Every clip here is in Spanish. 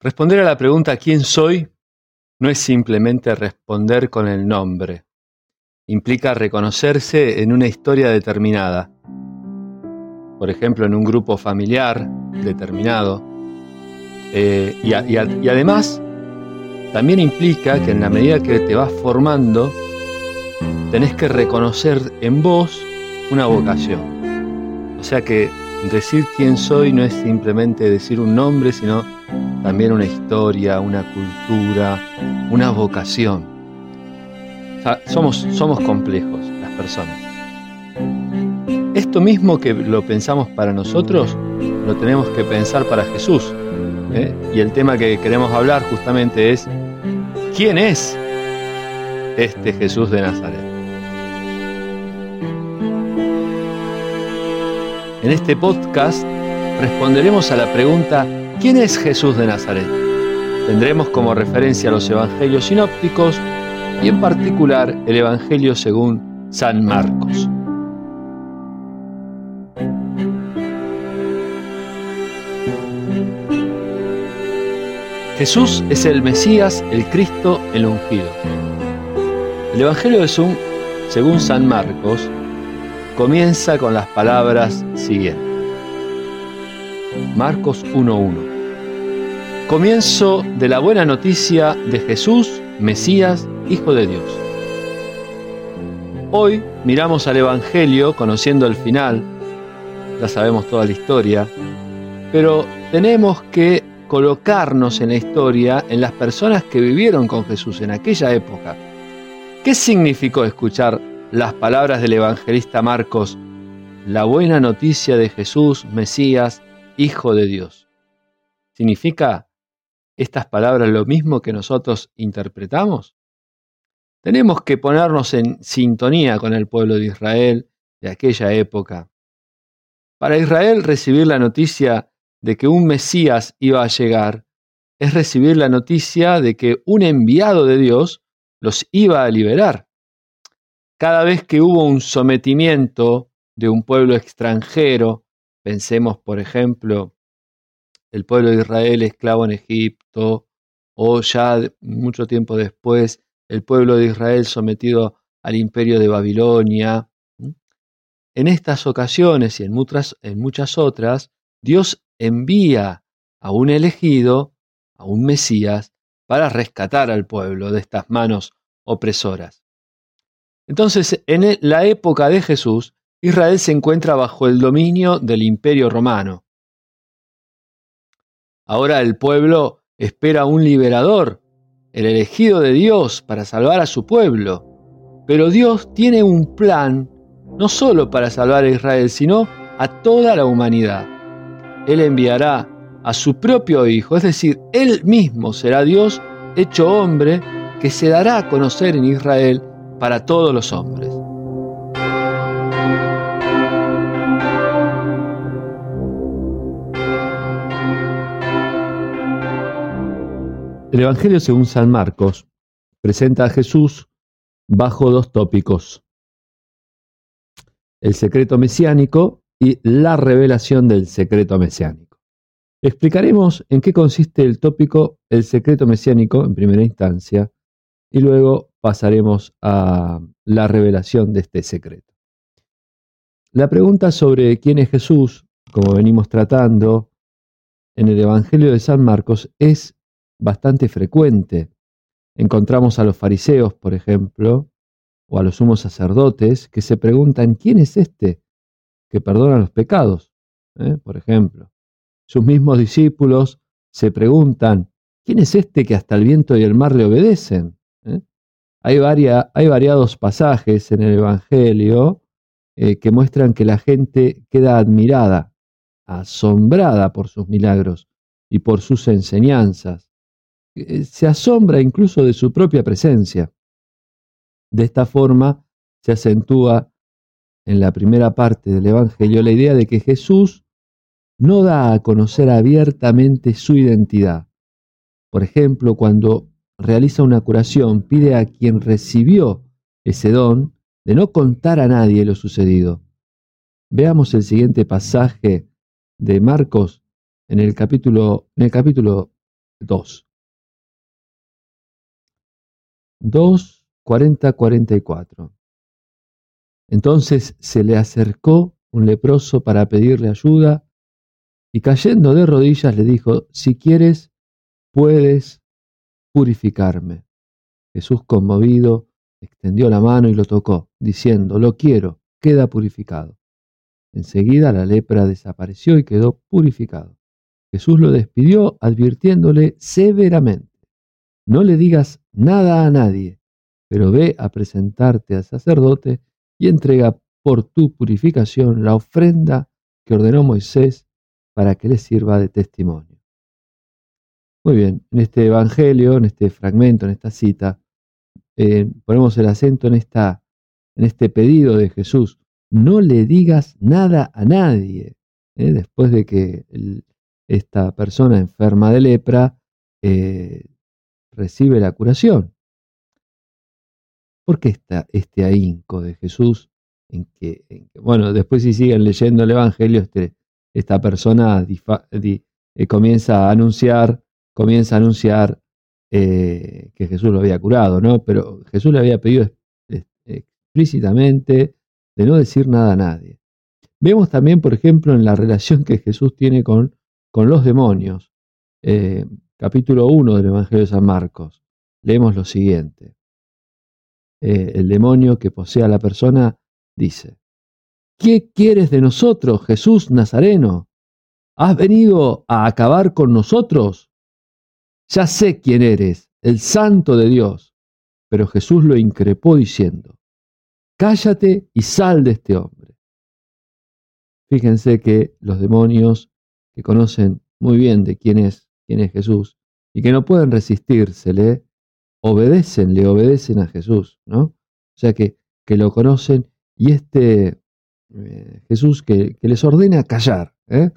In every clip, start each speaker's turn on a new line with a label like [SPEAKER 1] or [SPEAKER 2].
[SPEAKER 1] Responder a la pregunta ¿quién soy? no es simplemente responder con el nombre. Implica reconocerse en una historia determinada. Por ejemplo, en un grupo familiar determinado. Eh, y, y además, también implica que en la medida que te vas formando, tenés que reconocer en vos una vocación. O sea que decir quién soy no es simplemente decir un nombre, sino también una historia, una cultura, una vocación. somos, somos complejos las personas. Esto mismo que lo pensamos para nosotros, lo tenemos que pensar para Jesús. ¿eh? Y el tema que queremos hablar justamente es, ¿quién es este Jesús de Nazaret? En este podcast responderemos a la pregunta ¿Quién es Jesús de Nazaret? Tendremos como referencia los evangelios sinópticos y en particular el Evangelio según San Marcos. Jesús es el Mesías, el Cristo, el ungido. El Evangelio de según San Marcos comienza con las palabras siguientes. Marcos 1.1. Comienzo de la buena noticia de Jesús, Mesías, Hijo de Dios. Hoy miramos al Evangelio conociendo el final, ya sabemos toda la historia, pero tenemos que colocarnos en la historia en las personas que vivieron con Jesús en aquella época. ¿Qué significó escuchar las palabras del evangelista Marcos, la buena noticia de Jesús, Mesías, Hijo de Dios. ¿Significa estas palabras lo mismo que nosotros interpretamos? Tenemos que ponernos en sintonía con el pueblo de Israel de aquella época. Para Israel recibir la noticia de que un Mesías iba a llegar es recibir la noticia de que un enviado de Dios los iba a liberar. Cada vez que hubo un sometimiento de un pueblo extranjero Pensemos, por ejemplo, el pueblo de Israel esclavo en Egipto, o ya mucho tiempo después, el pueblo de Israel sometido al imperio de Babilonia. En estas ocasiones y en muchas, en muchas otras, Dios envía a un elegido, a un Mesías, para rescatar al pueblo de estas manos opresoras. Entonces, en la época de Jesús, Israel se encuentra bajo el dominio del imperio romano. Ahora el pueblo espera un liberador, el elegido de Dios para salvar a su pueblo. Pero Dios tiene un plan no solo para salvar a Israel, sino a toda la humanidad. Él enviará a su propio Hijo, es decir, Él mismo será Dios hecho hombre que se dará a conocer en Israel para todos los hombres. El Evangelio según San Marcos presenta a Jesús bajo dos tópicos. El secreto mesiánico y la revelación del secreto mesiánico. Explicaremos en qué consiste el tópico el secreto mesiánico en primera instancia y luego pasaremos a la revelación de este secreto. La pregunta sobre quién es Jesús, como venimos tratando en el Evangelio de San Marcos, es bastante frecuente. Encontramos a los fariseos, por ejemplo, o a los sumos sacerdotes, que se preguntan, ¿quién es este que perdona los pecados? ¿Eh? Por ejemplo. Sus mismos discípulos se preguntan, ¿quién es este que hasta el viento y el mar le obedecen? ¿Eh? Hay, hay, variados pasajes en el Evangelio eh, que muestran que la gente queda admirada, asombrada por sus milagros y por sus enseñanzas. Eh, se asombra incluso de su propia presencia. De esta forma se acentúa en la primera parte del Evangelio la idea de que Jesús no da a conocer abiertamente su identidad. Por ejemplo, cuando realiza una curación, pide a quien recibió ese don de no contar a nadie lo sucedido. Veamos el siguiente pasaje de Marcos en el capítulo, en el capítulo 2. 2, 40, 44. Entonces se le acercó un leproso para pedirle ayuda y cayendo de rodillas le dijo, si quieres, puedes purificarme. Jesús conmovido extendió la mano y lo tocó, diciendo, lo quiero, queda purificado. Enseguida la lepra desapareció y quedó purificado. Jesús lo despidió advirtiéndole severamente, no le digas nada a nadie, pero ve a presentarte al sacerdote y entrega por tu purificación la ofrenda que ordenó Moisés para que le sirva de testimonio. Muy bien, en este Evangelio, en este fragmento, en esta cita, eh, ponemos el acento en, esta, en este pedido de Jesús, no le digas nada a nadie, ¿eh? después de que esta persona enferma de lepra eh, recibe la curación. ¿Por qué está este ahínco de Jesús en que, bueno, después si siguen leyendo el Evangelio, este, esta persona comienza a anunciar, comienza a anunciar eh, que Jesús lo había curado, ¿no? Pero Jesús le había pedido explícitamente de no decir nada a nadie. Vemos también, por ejemplo, en la relación que Jesús tiene con, con los demonios. Eh, capítulo 1 del Evangelio de San Marcos. Leemos lo siguiente. Eh, el demonio que posee a la persona dice, ¿qué quieres de nosotros, Jesús Nazareno? ¿Has venido a acabar con nosotros? Ya sé quién eres, el santo de Dios. Pero Jesús lo increpó diciendo, cállate y sal de este hombre. Fíjense que los demonios que conocen muy bien de quién es, quién es Jesús y que no pueden resistírsele, obedecen, le obedecen a Jesús, ¿no? O sea que, que lo conocen y este eh, Jesús que, les ordena callar, ¿eh?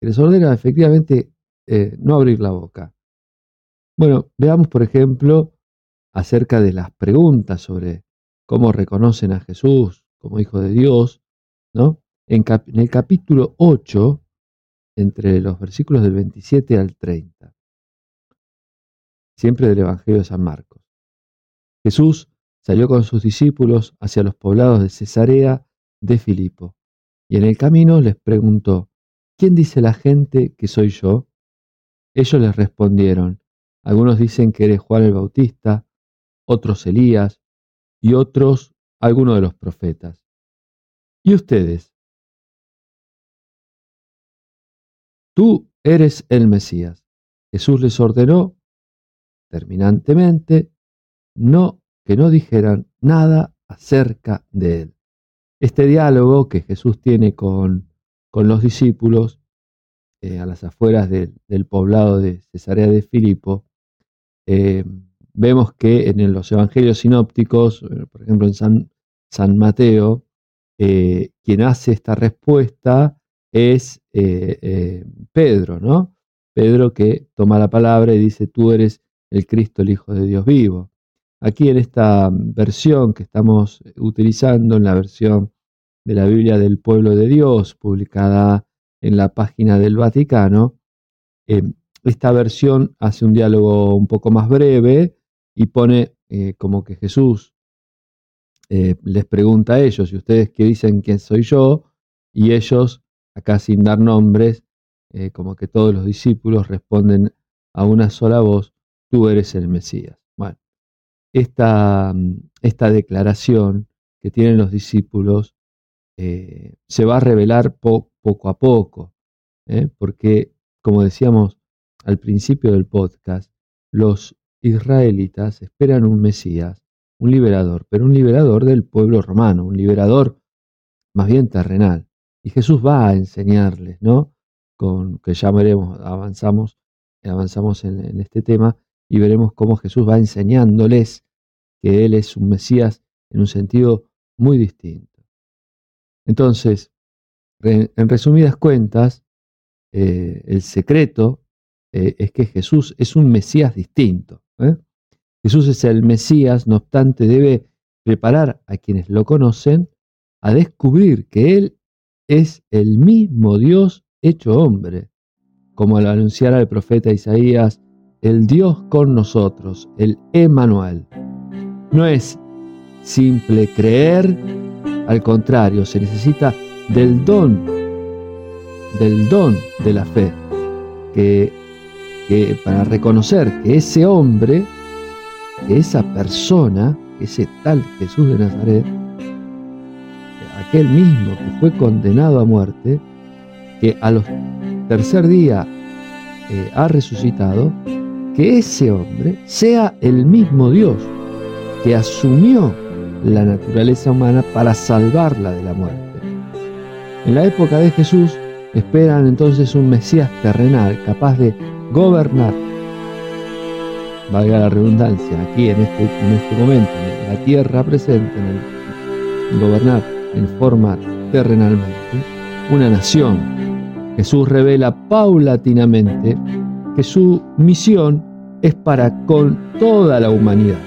[SPEAKER 1] que les ordena efectivamente eh, no abrir la boca. Bueno, veamos por ejemplo acerca de las preguntas sobre cómo reconocen a Jesús como Hijo de Dios, ¿no? En, en el capítulo 8, entre los versículos del 27 al 30, siempre del Evangelio de San Marcos. Jesús salió con sus discípulos hacia los poblados de Cesarea de Filipo, y en el camino les preguntó, ¿quién dice la gente que soy yo? Ellos les respondieron, algunos dicen que eres Juan el Bautista, otros Elías, y otros algunos de los profetas. ¿Y ustedes? Tú eres el Mesías. Jesús les ordenó terminantemente no que no dijeran nada acerca de él. Este diálogo que Jesús tiene con, con los discípulos eh, a las afueras del poblado de Cesarea de Filipo, eh, vemos que en los evangelios sinópticos, eh, por ejemplo en San, San Mateo, quien hace esta respuesta es Pedro, ¿no? Pedro que toma la palabra y dice, tú eres el Cristo, el Hijo de Dios vivo. Aquí en esta versión que estamos utilizando, en la versión de la Biblia del Pueblo de Dios, publicada en la página del Vaticano, eh, esta versión hace un diálogo un poco más breve y pone eh, como que Jesús eh, les pregunta a ellos, ¿y ustedes qué dicen quién soy yo? Y ellos, acá sin dar nombres, como que todos los discípulos responden a una sola voz, tú eres el Mesías. Bueno, esta, esta declaración que tienen los discípulos eh, se va a revelar poco a poco, ¿eh? porque, como decíamos al principio del podcast, los israelitas esperan un Mesías, un liberador, pero un liberador del pueblo romano, un liberador más bien terrenal. Y Jesús va a enseñarles, ¿no? Con que ya veremos, avanzamos, avanzamos en este tema, y veremos cómo Jesús va enseñándoles que Él es un Mesías en un sentido muy distinto. Entonces, en resumidas cuentas, eh, el secreto eh, es que Jesús es un Mesías distinto. ¿eh? Jesús es el Mesías, no obstante, debe preparar a quienes lo conocen a descubrir que Él es el mismo Dios hecho hombre, como lo anunciara el profeta Isaías, el Dios con nosotros, el Emanuel. No es simple creer, al contrario, se necesita del don, del don de la fe, que, para reconocer que ese hombre, que esa persona, ese tal Jesús de Nazaret, aquel mismo que fue condenado a muerte, que a los tercer día eh, ha resucitado, que ese hombre sea el mismo Dios que asumió la naturaleza humana para salvarla de la muerte. En la época de Jesús esperan entonces un Mesías terrenal capaz de gobernar, valga la redundancia, aquí en este, en este momento, en la tierra presente, en el gobernar, en formar terrenalmente una nación. Jesús revela paulatinamente que su misión es para con toda la humanidad.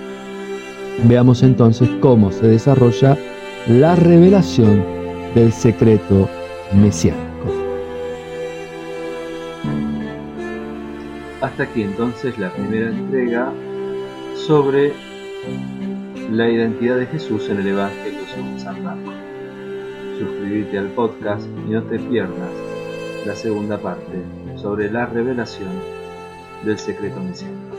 [SPEAKER 1] Veamos entonces cómo se desarrolla la revelación del secreto mesiánico.
[SPEAKER 2] Hasta aquí entonces la primera entrega sobre la identidad de Jesús en el Evangelio según San Marcos suscribirte al podcast y no te pierdas la segunda parte sobre la revelación del secreto misionero.